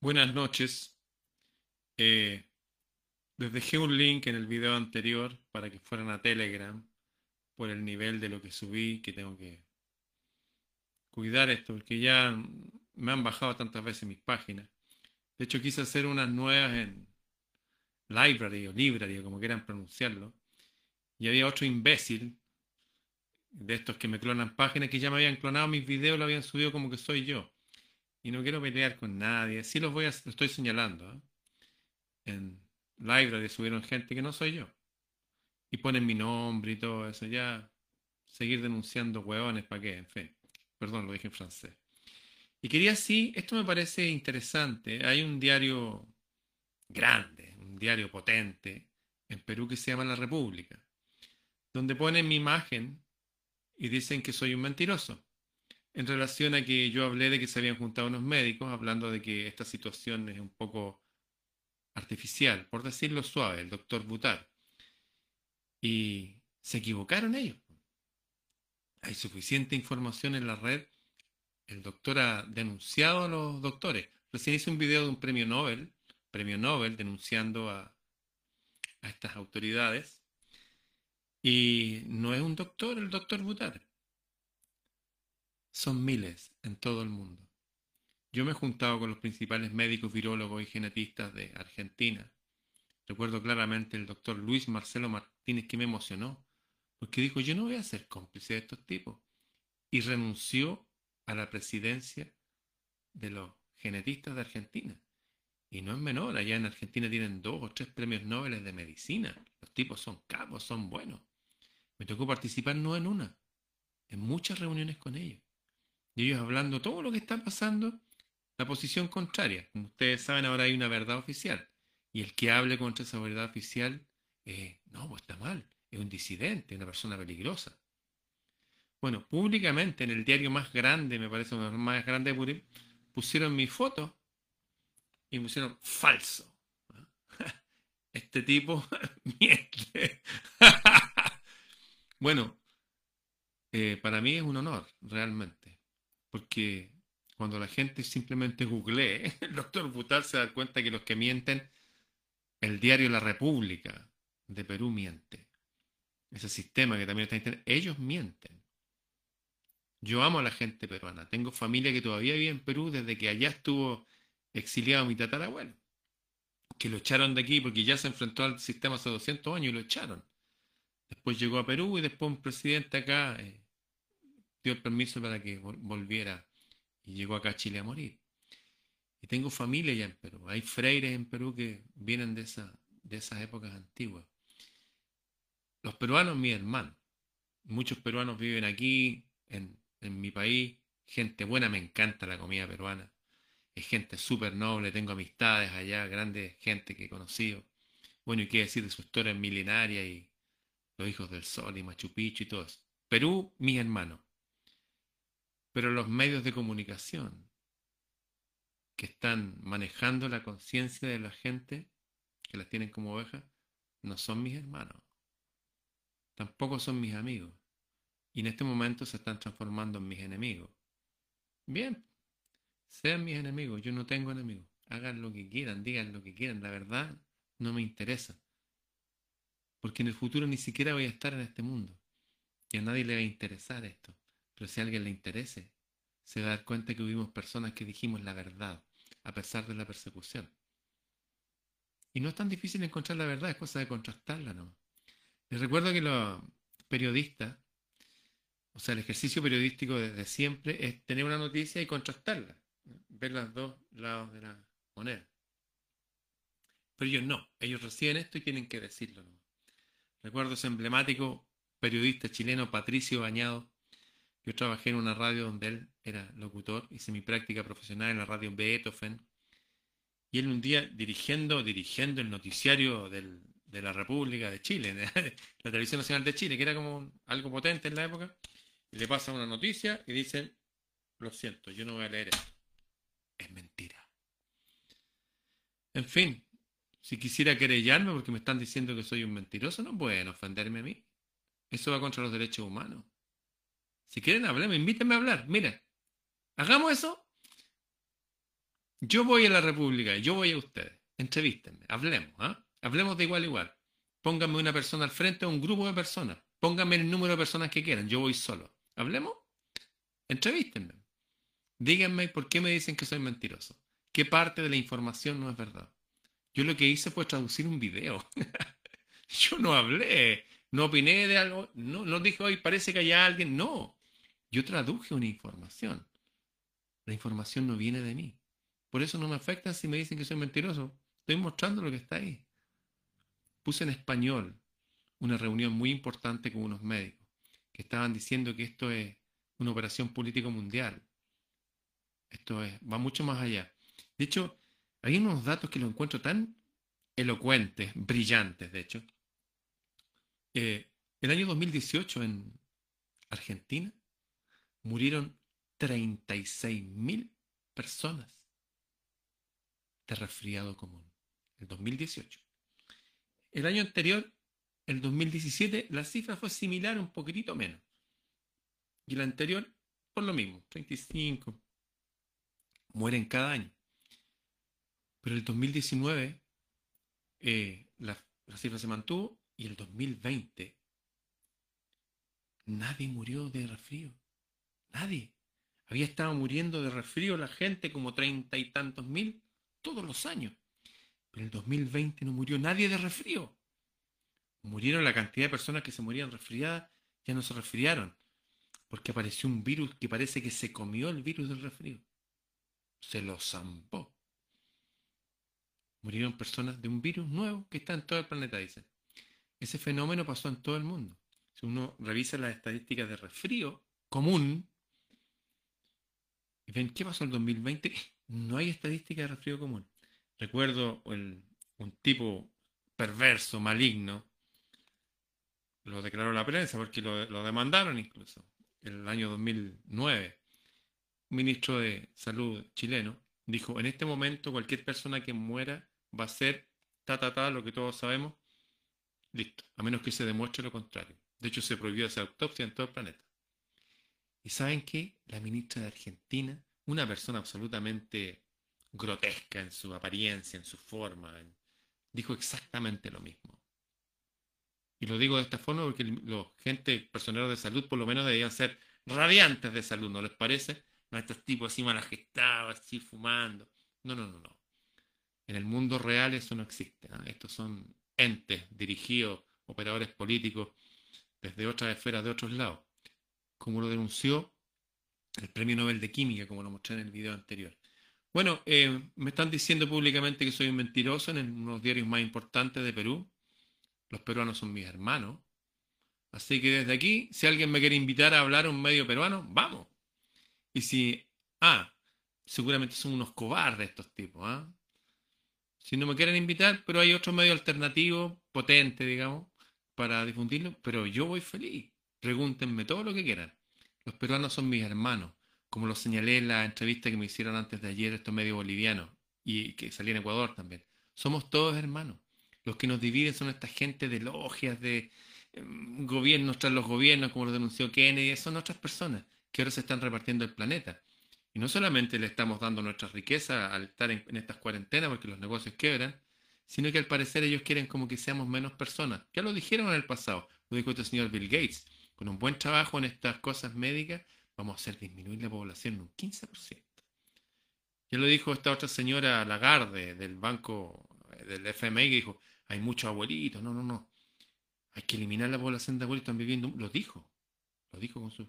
Buenas noches. Eh, les dejé un link en el video anterior para que fueran a Telegram por el nivel de lo que subí, que tengo que cuidar esto, porque ya me han bajado tantas veces mis páginas. De hecho, quise hacer unas nuevas en Library o Library, como quieran pronunciarlo. Y había otro imbécil de estos que me clonan páginas que ya me habían clonado mis videos, lo habían subido como que soy yo. Y no quiero pelear con nadie. Sí los voy a, estoy señalando. ¿eh? En Library subieron gente que no soy yo. Y ponen mi nombre y todo eso. Ya seguir denunciando huevones, ¿para qué? En fin. Perdón, lo dije en francés. Y quería sí, esto me parece interesante. Hay un diario grande, un diario potente en Perú que se llama La República, donde ponen mi imagen y dicen que soy un mentiroso. En relación a que yo hablé de que se habían juntado unos médicos hablando de que esta situación es un poco artificial, por decirlo suave, el doctor Butar. Y se equivocaron ellos. Hay suficiente información en la red. El doctor ha denunciado a los doctores. Recién hice un video de un premio Nobel, premio Nobel, denunciando a, a estas autoridades. Y no es un doctor el doctor Butar. Son miles en todo el mundo. Yo me he juntado con los principales médicos virólogos y genetistas de Argentina. Recuerdo claramente el doctor Luis Marcelo Martínez que me emocionó, porque dijo, yo no voy a ser cómplice de estos tipos. Y renunció a la presidencia de los genetistas de Argentina. Y no es menor, allá en Argentina tienen dos o tres premios Nobel de medicina. Los tipos son cabos, son buenos. Me tocó participar no en una, en muchas reuniones con ellos. Y ellos hablando todo lo que está pasando la posición contraria. Como ustedes saben, ahora hay una verdad oficial. Y el que hable contra esa verdad oficial, eh, no, pues está mal. Es un disidente, una persona peligrosa. Bueno, públicamente en el diario más grande, me parece más grande de Purim, pusieron mi foto y pusieron falso. Este tipo miente. bueno, eh, para mí es un honor, realmente, porque cuando la gente simplemente googlee, el doctor Butal se da cuenta que los que mienten, el diario La República de Perú miente. Ese sistema que también está internet, ellos mienten. Yo amo a la gente peruana. Tengo familia que todavía vive en Perú desde que allá estuvo exiliado mi tatarabuelo. Que lo echaron de aquí porque ya se enfrentó al sistema hace 200 años y lo echaron. Después llegó a Perú y después un presidente acá eh, dio el permiso para que volviera y llegó acá a Chile a morir. Y tengo familia ya en Perú. Hay freires en Perú que vienen de, esa, de esas épocas antiguas. Los peruanos, mi hermano. Muchos peruanos viven aquí, en, en mi país. Gente buena, me encanta la comida peruana. Es gente súper noble, tengo amistades allá, grandes gente que he conocido. Bueno, y qué decir de su historia milenaria y los hijos del sol y Machu Picchu y todo eso. Perú, mi hermano. Pero los medios de comunicación que están manejando la conciencia de la gente, que las tienen como ovejas, no son mis hermanos. Tampoco son mis amigos. Y en este momento se están transformando en mis enemigos. Bien, sean mis enemigos, yo no tengo enemigos. Hagan lo que quieran, digan lo que quieran. La verdad no me interesa. Porque en el futuro ni siquiera voy a estar en este mundo. Y a nadie le va a interesar esto. Pero si a alguien le interese, se va a dar cuenta que hubimos personas que dijimos la verdad, a pesar de la persecución. Y no es tan difícil encontrar la verdad, es cosa de contrastarla, ¿no? Les recuerdo que los periodistas, o sea, el ejercicio periodístico desde siempre es tener una noticia y contrastarla, ver los dos lados de la moneda. Pero ellos no, ellos reciben esto y tienen que decirlo. Recuerdo ese emblemático periodista chileno Patricio Bañado, yo trabajé en una radio donde él era locutor, hice mi práctica profesional en la radio Beethoven. Y él un día dirigiendo, dirigiendo el noticiario de la República de Chile, la Televisión Nacional de Chile, que era como algo potente en la época, y le pasa una noticia y dice, lo siento, yo no voy a leer esto. Es mentira. En fin, si quisiera querellarme porque me están diciendo que soy un mentiroso, no pueden ofenderme a mí. Eso va contra los derechos humanos. Si quieren hablar, invítenme a hablar. Mira, hagamos eso. Yo voy a la República, yo voy a ustedes. Entrevístenme, hablemos, ¿ah? Hablemos de igual a igual. Pónganme una persona al frente o un grupo de personas. Pónganme el número de personas que quieran. Yo voy solo. ¿Hablemos? Entrevístenme. Díganme por qué me dicen que soy mentiroso. ¿Qué parte de la información no es verdad? Yo lo que hice fue traducir un video. Yo no hablé, no opiné de algo, no, no dije, hoy parece que hay alguien. No, yo traduje una información. La información no viene de mí. Por eso no me afecta si me dicen que soy mentiroso. Estoy mostrando lo que está ahí. Puse en español una reunión muy importante con unos médicos que estaban diciendo que esto es una operación política mundial. Esto es, va mucho más allá. De hecho, hay unos datos que lo encuentro tan elocuentes, brillantes, de hecho. Eh, el año 2018 en Argentina murieron 36.000 personas de resfriado común. El 2018. El año anterior, el 2017, la cifra fue similar, un poquitito menos. Y el anterior, por lo mismo, 35. Mueren cada año. Pero el 2019, eh, la, la cifra se mantuvo y el 2020, nadie murió de resfrío. Nadie. Había estado muriendo de resfrío la gente como treinta y tantos mil todos los años. Pero en el 2020 no murió nadie de resfrío. Murieron la cantidad de personas que se morían resfriadas, ya no se resfriaron. Porque apareció un virus que parece que se comió el virus del resfrío. Se lo zampó. Murieron personas de un virus nuevo que está en todo el planeta, dicen. Ese fenómeno pasó en todo el mundo. Si uno revisa las estadísticas de resfrío común, y ven, ¿qué pasó en el 2020? No hay estadística de resfrío común. Recuerdo un tipo perverso, maligno, lo declaró la prensa porque lo, demandaron incluso, el año 2009. Un ministro de salud chileno dijo, en este momento cualquier persona que muera va a ser ta, ta, ta, lo que todos sabemos, listo, a menos que se demuestre lo contrario. De hecho, se prohibió hacer autopsia en todo el planeta. ¿Y saben qué? La ministra de Argentina, una persona absolutamente grotesca en su apariencia, en su forma, dijo exactamente lo mismo. Y lo digo de esta forma porque los gente, personeros de salud, por lo menos debían ser radiantes de salud, ¿no les parece? No estos tipos así mal así fumando. No, no, no, no. En el mundo real eso no existe. Estos son entes dirigidos, operadores políticos, desde otras esferas de otros lados como lo denunció el Premio Nobel de Química, como lo mostré en el video anterior. Bueno, eh, me están diciendo públicamente que soy un mentiroso en uno de los diarios más importantes de Perú. Los peruanos son mis hermanos. Así que desde aquí, si alguien me quiere invitar a hablar a un medio peruano, vamos. Y si, ah, seguramente son unos cobardes estos tipos, ¿ah? Si no me quieren invitar, pero hay otro medio alternativo, potente, digamos, para difundirlo, pero yo voy feliz. Pregúntenme todo lo que quieran. Los peruanos son mis hermanos, como lo señalé en la entrevista que me hicieron antes de ayer estos medios bolivianos y que salí en Ecuador también. Somos todos hermanos. Los que nos dividen son esta gente de logias, de em, gobiernos tras los gobiernos, como lo denunció Kennedy, son otras personas que ahora se están repartiendo el planeta. Y no solamente le estamos dando nuestra riqueza al estar en, en estas cuarentenas porque los negocios quebran, sino que al parecer ellos quieren como que seamos menos personas. Ya lo dijeron en el pasado, lo dijo este señor Bill Gates con un buen trabajo en estas cosas médicas, vamos a hacer disminuir la población en un 15%. Ya lo dijo esta otra señora Lagarde del banco del FMI que dijo, hay muchos abuelitos, no, no, no. Hay que eliminar la población de abuelitos están viviendo. Lo dijo, lo dijo con sus,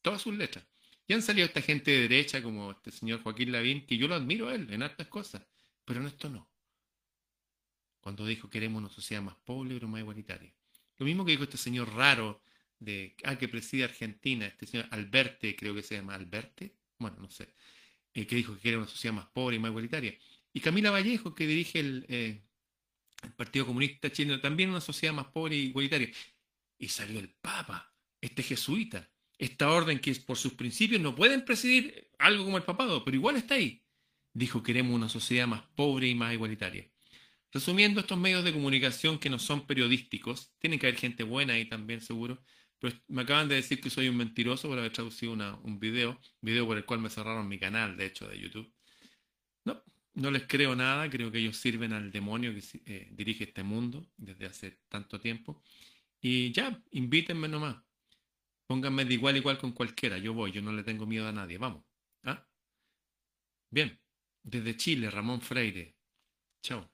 todas sus letras. Y han salido esta gente de derecha como este señor Joaquín Lavín, que yo lo admiro a él en hartas cosas, pero en esto no. Cuando dijo queremos una sociedad más pobre pero más igualitaria. Lo mismo que dijo este señor raro de, ah, que preside Argentina, este señor Alberte, creo que se llama Alberte, bueno, no sé, eh, que dijo que quiere una sociedad más pobre y más igualitaria. Y Camila Vallejo, que dirige el, eh, el Partido Comunista Chileno, también una sociedad más pobre y igualitaria. Y salió el Papa, este jesuita, esta orden que por sus principios no pueden presidir algo como el papado, pero igual está ahí. Dijo, queremos una sociedad más pobre y más igualitaria. Resumiendo, estos medios de comunicación que no son periodísticos, tienen que haber gente buena ahí también seguro, pero me acaban de decir que soy un mentiroso por haber traducido un video, video por el cual me cerraron mi canal, de hecho, de YouTube. no les creo nada, creo que ellos sirven al demonio que eh, dirige este mundo desde hace tanto tiempo. Y ya, invítenme nomás. Pónganme de igual igual con cualquiera. Yo voy, yo no le tengo miedo a nadie. Vamos. ¿Ah? Bien. Desde Chile, Ramón Freire. Chao.